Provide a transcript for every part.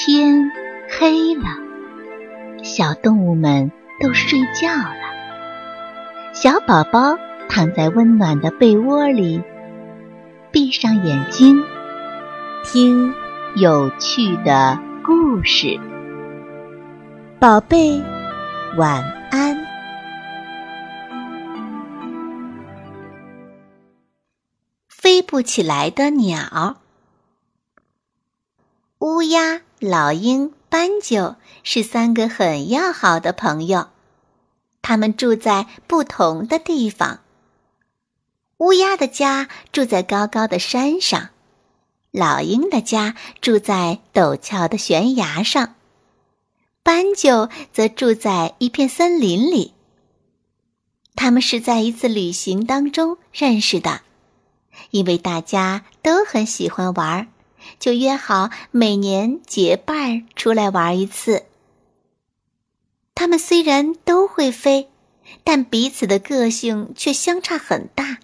天黑了，小动物们都睡觉了。小宝宝躺在温暖的被窝里，闭上眼睛，听有趣的故事。宝贝，晚安。飞不起来的鸟。乌鸦、老鹰、斑鸠是三个很要好的朋友，他们住在不同的地方。乌鸦的家住在高高的山上，老鹰的家住在陡峭的悬崖上，斑鸠则住在一片森林里。他们是在一次旅行当中认识的，因为大家都很喜欢玩儿。就约好每年结伴出来玩一次。他们虽然都会飞，但彼此的个性却相差很大。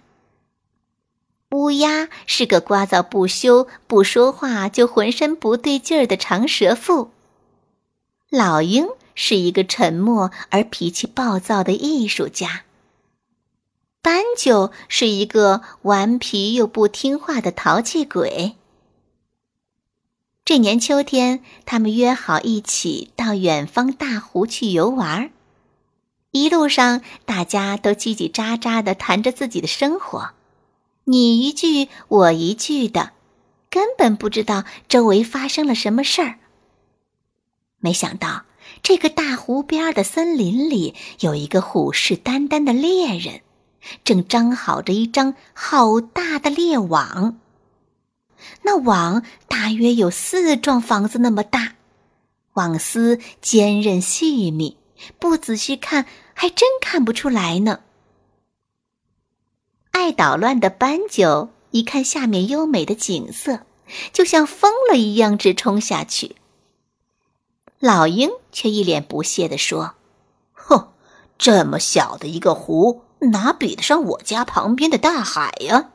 乌鸦是个聒噪不休、不说话就浑身不对劲儿的长舌妇。老鹰是一个沉默而脾气暴躁的艺术家。斑鸠是一个顽皮又不听话的淘气鬼。这年秋天，他们约好一起到远方大湖去游玩。一路上，大家都叽叽喳喳的谈着自己的生活，你一句我一句的，根本不知道周围发生了什么事儿。没想到，这个大湖边的森林里有一个虎视眈眈的猎人，正张好着一张好大的猎网。那网大约有四幢房子那么大，网丝坚韧细密，不仔细看还真看不出来呢。爱捣乱的斑鸠一看下面优美的景色，就像疯了一样直冲下去。老鹰却一脸不屑地说：“哼，这么小的一个湖，哪比得上我家旁边的大海呀？”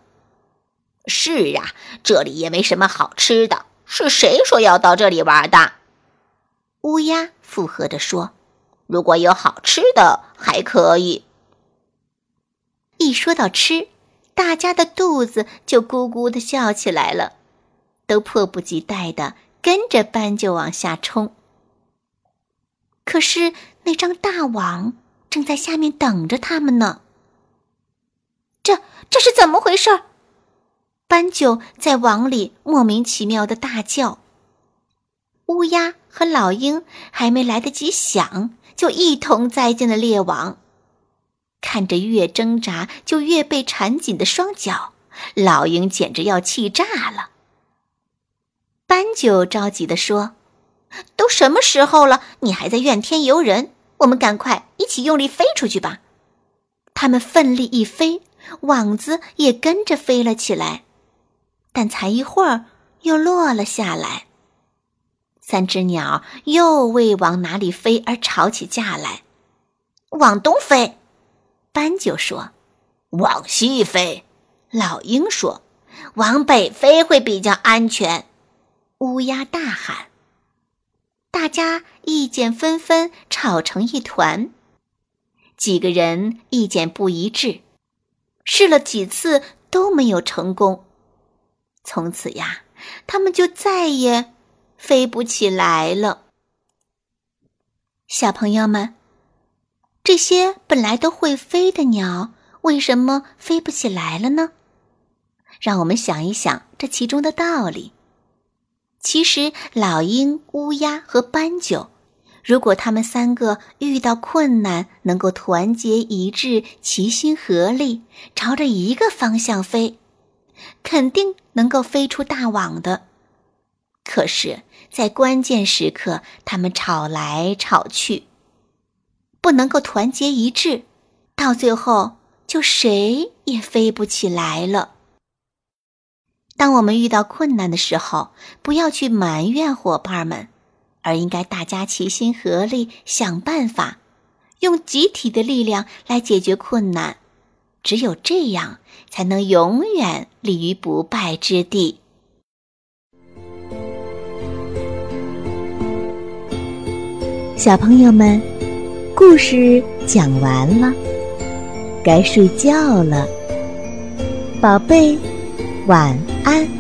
是啊，这里也没什么好吃的。是谁说要到这里玩的？乌鸦附和着说：“如果有好吃的，还可以。”一说到吃，大家的肚子就咕咕的叫起来了，都迫不及待的跟着斑鸠往下冲。可是那张大网正在下面等着他们呢。这这是怎么回事？斑鸠在网里莫名其妙的大叫。乌鸦和老鹰还没来得及想，就一同栽进了猎网。看着越挣扎就越被缠紧的双脚，老鹰简直要气炸了。斑鸠着急地说：“都什么时候了，你还在怨天尤人？我们赶快一起用力飞出去吧！”他们奋力一飞，网子也跟着飞了起来。但才一会儿，又落了下来。三只鸟又为往哪里飞而吵起架来。往东飞，斑鸠说；往西飞，老鹰说；往北飞会比较安全。乌鸦大喊。大家意见纷纷，吵成一团。几个人意见不一致，试了几次都没有成功。从此呀，他们就再也飞不起来了。小朋友们，这些本来都会飞的鸟，为什么飞不起来了呢？让我们想一想这其中的道理。其实，老鹰、乌鸦和斑鸠，如果他们三个遇到困难，能够团结一致、齐心合力，朝着一个方向飞。肯定能够飞出大网的，可是，在关键时刻，他们吵来吵去，不能够团结一致，到最后就谁也飞不起来了。当我们遇到困难的时候，不要去埋怨伙伴们，而应该大家齐心合力想办法，用集体的力量来解决困难。只有这样，才能永远立于不败之地。小朋友们，故事讲完了，该睡觉了，宝贝，晚安。